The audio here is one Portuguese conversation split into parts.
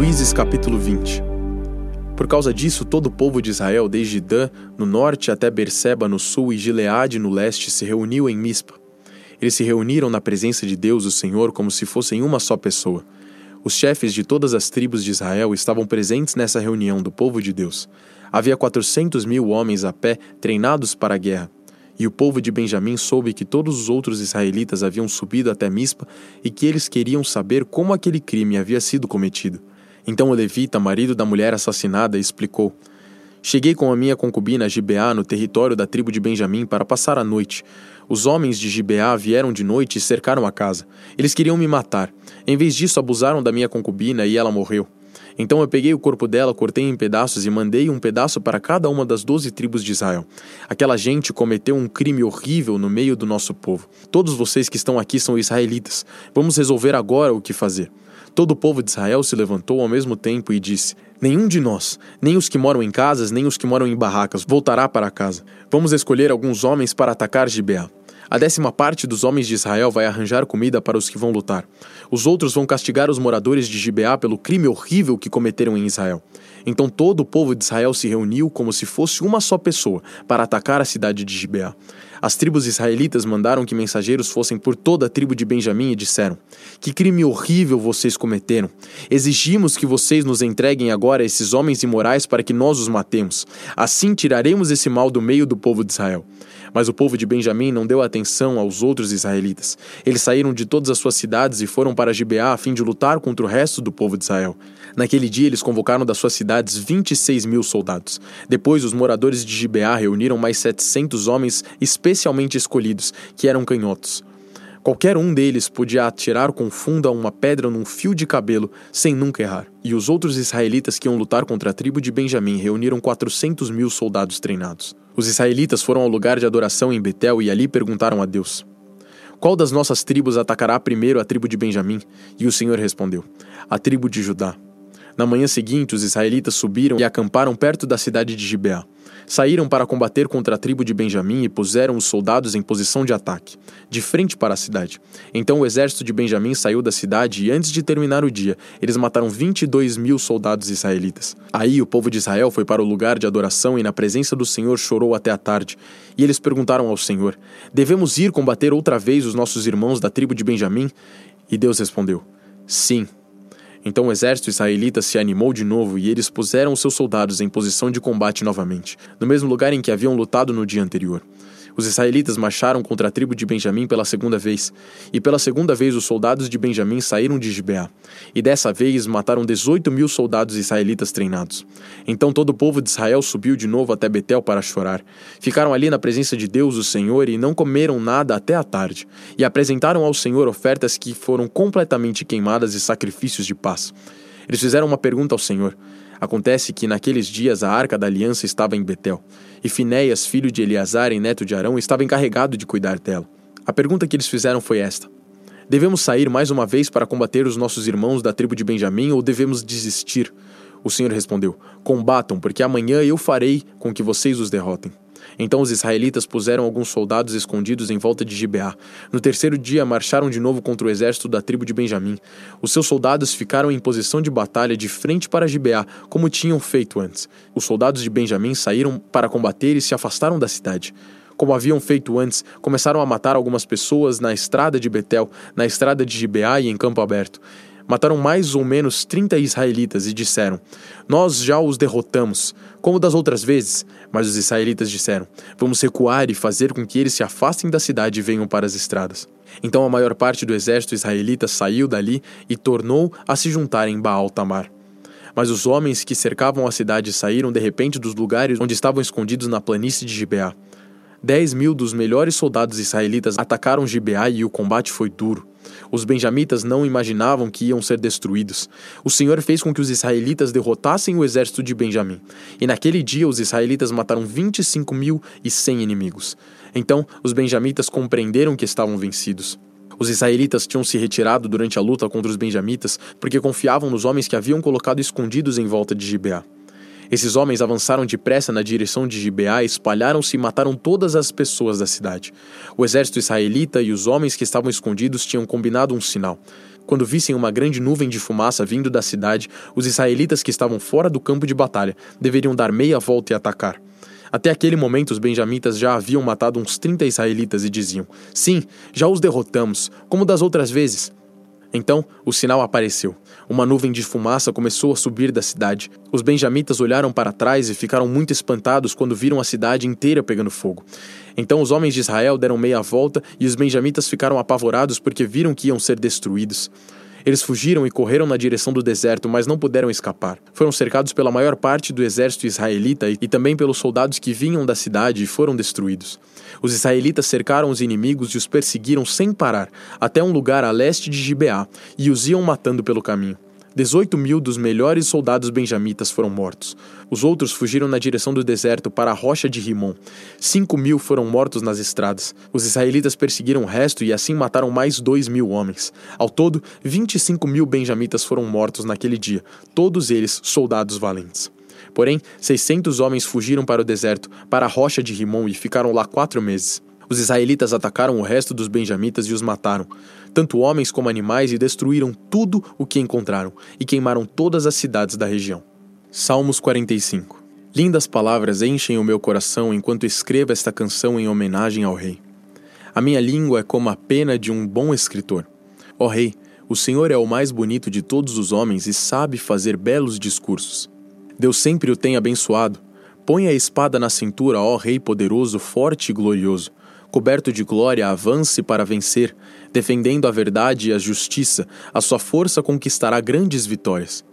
Juízes capítulo 20 Por causa disso, todo o povo de Israel, desde Dan, no norte, até Berseba, no sul, e Gileade, no leste, se reuniu em Mispa. Eles se reuniram na presença de Deus, o Senhor, como se fossem uma só pessoa. Os chefes de todas as tribos de Israel estavam presentes nessa reunião do povo de Deus. Havia quatrocentos mil homens a pé, treinados para a guerra. E o povo de Benjamim soube que todos os outros israelitas haviam subido até Mispa e que eles queriam saber como aquele crime havia sido cometido. Então o levita, marido da mulher assassinada, explicou: Cheguei com a minha concubina Gibeá no território da tribo de Benjamim para passar a noite. Os homens de Gibeá vieram de noite e cercaram a casa. Eles queriam me matar. Em vez disso, abusaram da minha concubina e ela morreu. Então eu peguei o corpo dela, cortei em pedaços e mandei um pedaço para cada uma das doze tribos de Israel. Aquela gente cometeu um crime horrível no meio do nosso povo. Todos vocês que estão aqui são israelitas. Vamos resolver agora o que fazer. Todo o povo de Israel se levantou ao mesmo tempo e disse: Nenhum de nós, nem os que moram em casas, nem os que moram em barracas, voltará para casa. Vamos escolher alguns homens para atacar Gibeá. A décima parte dos homens de Israel vai arranjar comida para os que vão lutar. Os outros vão castigar os moradores de Gibeá pelo crime horrível que cometeram em Israel. Então todo o povo de Israel se reuniu como se fosse uma só pessoa para atacar a cidade de Gibeá. As tribos israelitas mandaram que mensageiros fossem por toda a tribo de Benjamim e disseram: Que crime horrível vocês cometeram! Exigimos que vocês nos entreguem agora esses homens imorais para que nós os matemos. Assim tiraremos esse mal do meio do povo de Israel. Mas o povo de Benjamim não deu atenção aos outros israelitas. Eles saíram de todas as suas cidades e foram para Gibeá a fim de lutar contra o resto do povo de Israel. Naquele dia, eles convocaram das suas cidades 26 mil soldados. Depois, os moradores de Gibeá reuniram mais 700 homens especialmente escolhidos, que eram canhotos. Qualquer um deles podia atirar com funda uma pedra num fio de cabelo sem nunca errar. E os outros israelitas que iam lutar contra a tribo de Benjamim reuniram 400 mil soldados treinados. Os israelitas foram ao lugar de adoração em Betel e ali perguntaram a Deus: Qual das nossas tribos atacará primeiro a tribo de Benjamim? E o Senhor respondeu: A tribo de Judá. Na manhã seguinte, os israelitas subiram e acamparam perto da cidade de Gibeá. Saíram para combater contra a tribo de Benjamim e puseram os soldados em posição de ataque, de frente para a cidade. Então o exército de Benjamim saiu da cidade e, antes de terminar o dia, eles mataram 22 mil soldados israelitas. Aí o povo de Israel foi para o lugar de adoração e, na presença do Senhor, chorou até a tarde. E eles perguntaram ao Senhor: Devemos ir combater outra vez os nossos irmãos da tribo de Benjamim? E Deus respondeu: Sim. Então o exército israelita se animou de novo e eles puseram seus soldados em posição de combate novamente, no mesmo lugar em que haviam lutado no dia anterior. Os israelitas marcharam contra a tribo de Benjamim pela segunda vez, e pela segunda vez os soldados de Benjamim saíram de Gibeá, e dessa vez mataram 18 mil soldados israelitas treinados. Então todo o povo de Israel subiu de novo até Betel para chorar. Ficaram ali na presença de Deus, o Senhor, e não comeram nada até a tarde, e apresentaram ao Senhor ofertas que foram completamente queimadas e sacrifícios de paz. Eles fizeram uma pergunta ao Senhor. Acontece que naqueles dias a arca da aliança estava em Betel, e Finéias, filho de Eleazar e neto de Arão, estava encarregado de cuidar dela. A pergunta que eles fizeram foi esta: Devemos sair mais uma vez para combater os nossos irmãos da tribo de Benjamim ou devemos desistir? O Senhor respondeu: Combatam, porque amanhã eu farei com que vocês os derrotem. Então os israelitas puseram alguns soldados escondidos em volta de Gibeá. No terceiro dia marcharam de novo contra o exército da tribo de Benjamim. Os seus soldados ficaram em posição de batalha de frente para Gibeá, como tinham feito antes. Os soldados de Benjamim saíram para combater e se afastaram da cidade como haviam feito antes, começaram a matar algumas pessoas na estrada de Betel, na estrada de Gibeá e em campo aberto mataram mais ou menos 30 israelitas e disseram: Nós já os derrotamos, como das outras vezes. Mas os israelitas disseram: Vamos recuar e fazer com que eles se afastem da cidade e venham para as estradas. Então a maior parte do exército israelita saiu dali e tornou a se juntar em Baal Tamar. Mas os homens que cercavam a cidade saíram de repente dos lugares onde estavam escondidos na planície de Gibeá. Dez mil dos melhores soldados israelitas atacaram Gibeá e o combate foi duro. Os benjamitas não imaginavam que iam ser destruídos. O Senhor fez com que os israelitas derrotassem o exército de Benjamim. E naquele dia os israelitas mataram 25 mil e cem inimigos. Então os benjamitas compreenderam que estavam vencidos. Os israelitas tinham se retirado durante a luta contra os benjamitas porque confiavam nos homens que haviam colocado escondidos em volta de Gibeá. Esses homens avançaram depressa na direção de Gibeá, espalharam-se e mataram todas as pessoas da cidade. O exército israelita e os homens que estavam escondidos tinham combinado um sinal. Quando vissem uma grande nuvem de fumaça vindo da cidade, os israelitas que estavam fora do campo de batalha deveriam dar meia volta e atacar. Até aquele momento, os benjamitas já haviam matado uns 30 israelitas e diziam: Sim, já os derrotamos, como das outras vezes. Então o sinal apareceu. Uma nuvem de fumaça começou a subir da cidade. Os benjamitas olharam para trás e ficaram muito espantados quando viram a cidade inteira pegando fogo. Então os homens de Israel deram meia volta e os benjamitas ficaram apavorados porque viram que iam ser destruídos. Eles fugiram e correram na direção do deserto, mas não puderam escapar. Foram cercados pela maior parte do exército israelita e também pelos soldados que vinham da cidade e foram destruídos. Os israelitas cercaram os inimigos e os perseguiram sem parar, até um lugar a leste de Gibeá, e os iam matando pelo caminho. 18 mil dos melhores soldados benjamitas foram mortos. Os outros fugiram na direção do deserto para a rocha de Rimon. 5 mil foram mortos nas estradas. Os israelitas perseguiram o resto e assim mataram mais 2 mil homens. Ao todo, 25 mil benjamitas foram mortos naquele dia, todos eles soldados valentes. Porém, 600 homens fugiram para o deserto, para a rocha de Rimon e ficaram lá quatro meses. Os israelitas atacaram o resto dos benjamitas e os mataram, tanto homens como animais, e destruíram tudo o que encontraram, e queimaram todas as cidades da região. Salmos 45 Lindas palavras enchem o meu coração enquanto escrevo esta canção em homenagem ao Rei. A minha língua é como a pena de um bom escritor. Ó Rei, o Senhor é o mais bonito de todos os homens e sabe fazer belos discursos. Deus sempre o tem abençoado. Põe a espada na cintura, ó Rei poderoso, forte e glorioso coberto de glória, avance para vencer, defendendo a verdade e a justiça, a sua força conquistará grandes vitórias.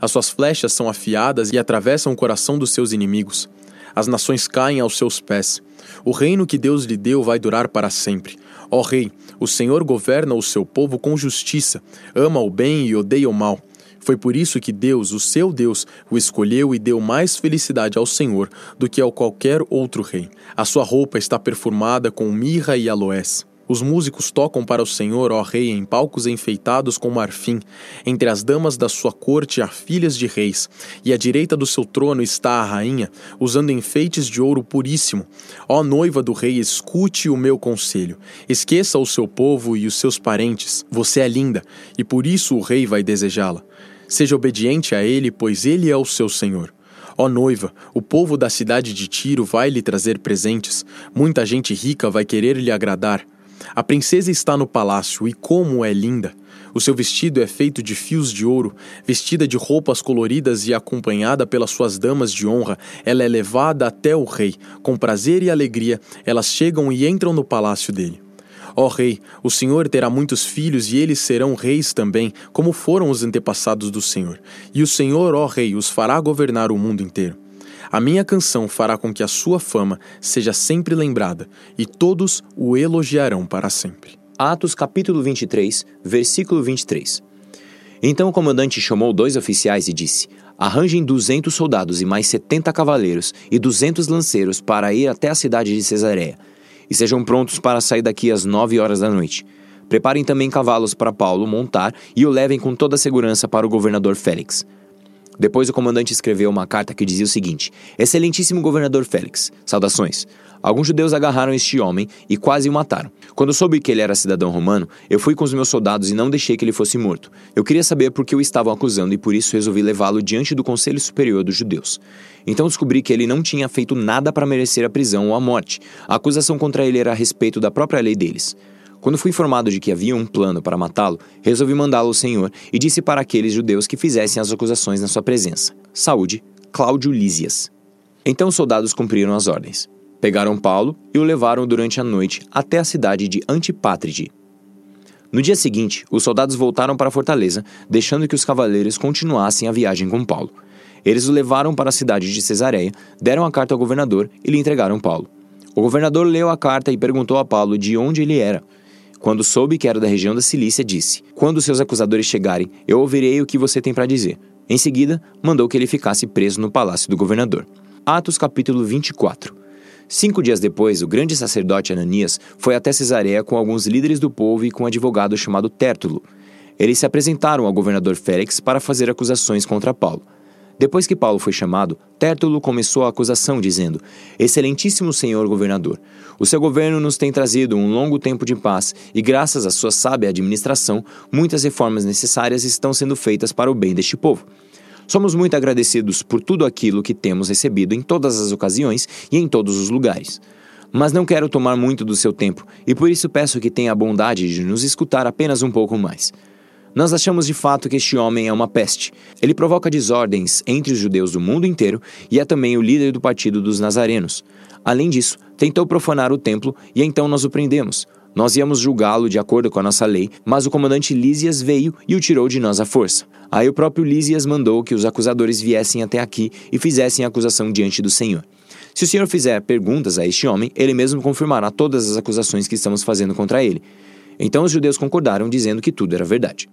As suas flechas são afiadas e atravessam o coração dos seus inimigos. As nações caem aos seus pés. O reino que Deus lhe deu vai durar para sempre. Ó Rei, o Senhor governa o seu povo com justiça, ama o bem e odeia o mal. Foi por isso que Deus, o seu Deus, o escolheu e deu mais felicidade ao Senhor do que ao qualquer outro rei. A sua roupa está perfumada com mirra e aloés. Os músicos tocam para o Senhor, ó Rei, em palcos enfeitados com marfim. Entre as damas da sua corte há filhas de reis, e à direita do seu trono está a rainha, usando enfeites de ouro puríssimo. Ó noiva do rei, escute o meu conselho. Esqueça o seu povo e os seus parentes. Você é linda, e por isso o rei vai desejá-la. Seja obediente a ele, pois ele é o seu Senhor. Ó noiva, o povo da cidade de Tiro vai lhe trazer presentes. Muita gente rica vai querer lhe agradar. A princesa está no palácio e como é linda! O seu vestido é feito de fios de ouro, vestida de roupas coloridas e acompanhada pelas suas damas de honra, ela é levada até o rei. Com prazer e alegria, elas chegam e entram no palácio dele. Ó rei, o Senhor terá muitos filhos e eles serão reis também, como foram os antepassados do Senhor. E o Senhor, ó rei, os fará governar o mundo inteiro. A minha canção fará com que a sua fama seja sempre lembrada, e todos o elogiarão para sempre. Atos capítulo 23, versículo 23. Então o comandante chamou dois oficiais e disse: Arranjem duzentos soldados e mais setenta cavaleiros e duzentos lanceiros para ir até a cidade de Cesareia e sejam prontos para sair daqui às nove horas da noite. Preparem também cavalos para Paulo montar e o levem com toda a segurança para o governador Félix. Depois o comandante escreveu uma carta que dizia o seguinte: Excelentíssimo governador Félix, saudações. Alguns judeus agarraram este homem e quase o mataram. Quando soube que ele era cidadão romano, eu fui com os meus soldados e não deixei que ele fosse morto. Eu queria saber por que o estavam acusando e por isso resolvi levá-lo diante do Conselho Superior dos Judeus. Então descobri que ele não tinha feito nada para merecer a prisão ou a morte. A acusação contra ele era a respeito da própria lei deles. Quando fui informado de que havia um plano para matá-lo, resolvi mandá-lo ao Senhor e disse para aqueles judeus que fizessem as acusações na sua presença. Saúde, Cláudio Lísias. Então os soldados cumpriram as ordens. Pegaram Paulo e o levaram durante a noite até a cidade de Antipátride. No dia seguinte, os soldados voltaram para a fortaleza, deixando que os cavaleiros continuassem a viagem com Paulo. Eles o levaram para a cidade de Cesareia, deram a carta ao governador e lhe entregaram Paulo. O governador leu a carta e perguntou a Paulo de onde ele era. Quando soube que era da região da Cilícia, disse: Quando seus acusadores chegarem, eu ouvirei o que você tem para dizer. Em seguida, mandou que ele ficasse preso no palácio do governador. Atos capítulo 24. Cinco dias depois, o grande sacerdote Ananias foi até Cesareia com alguns líderes do povo e com um advogado chamado Tértulo. Eles se apresentaram ao governador Félix para fazer acusações contra Paulo. Depois que Paulo foi chamado, Tértulo começou a acusação, dizendo: Excelentíssimo senhor governador, o seu governo nos tem trazido um longo tempo de paz e, graças à sua sábia administração, muitas reformas necessárias estão sendo feitas para o bem deste povo. Somos muito agradecidos por tudo aquilo que temos recebido em todas as ocasiões e em todos os lugares. Mas não quero tomar muito do seu tempo e por isso peço que tenha a bondade de nos escutar apenas um pouco mais. Nós achamos de fato que este homem é uma peste. Ele provoca desordens entre os judeus do mundo inteiro e é também o líder do partido dos Nazarenos. Além disso, tentou profanar o templo e então nós o prendemos. Nós íamos julgá-lo de acordo com a nossa lei, mas o comandante Lísias veio e o tirou de nós à força. Aí o próprio Lísias mandou que os acusadores viessem até aqui e fizessem acusação diante do Senhor. Se o Senhor fizer perguntas a este homem, ele mesmo confirmará todas as acusações que estamos fazendo contra ele. Então os judeus concordaram, dizendo que tudo era verdade.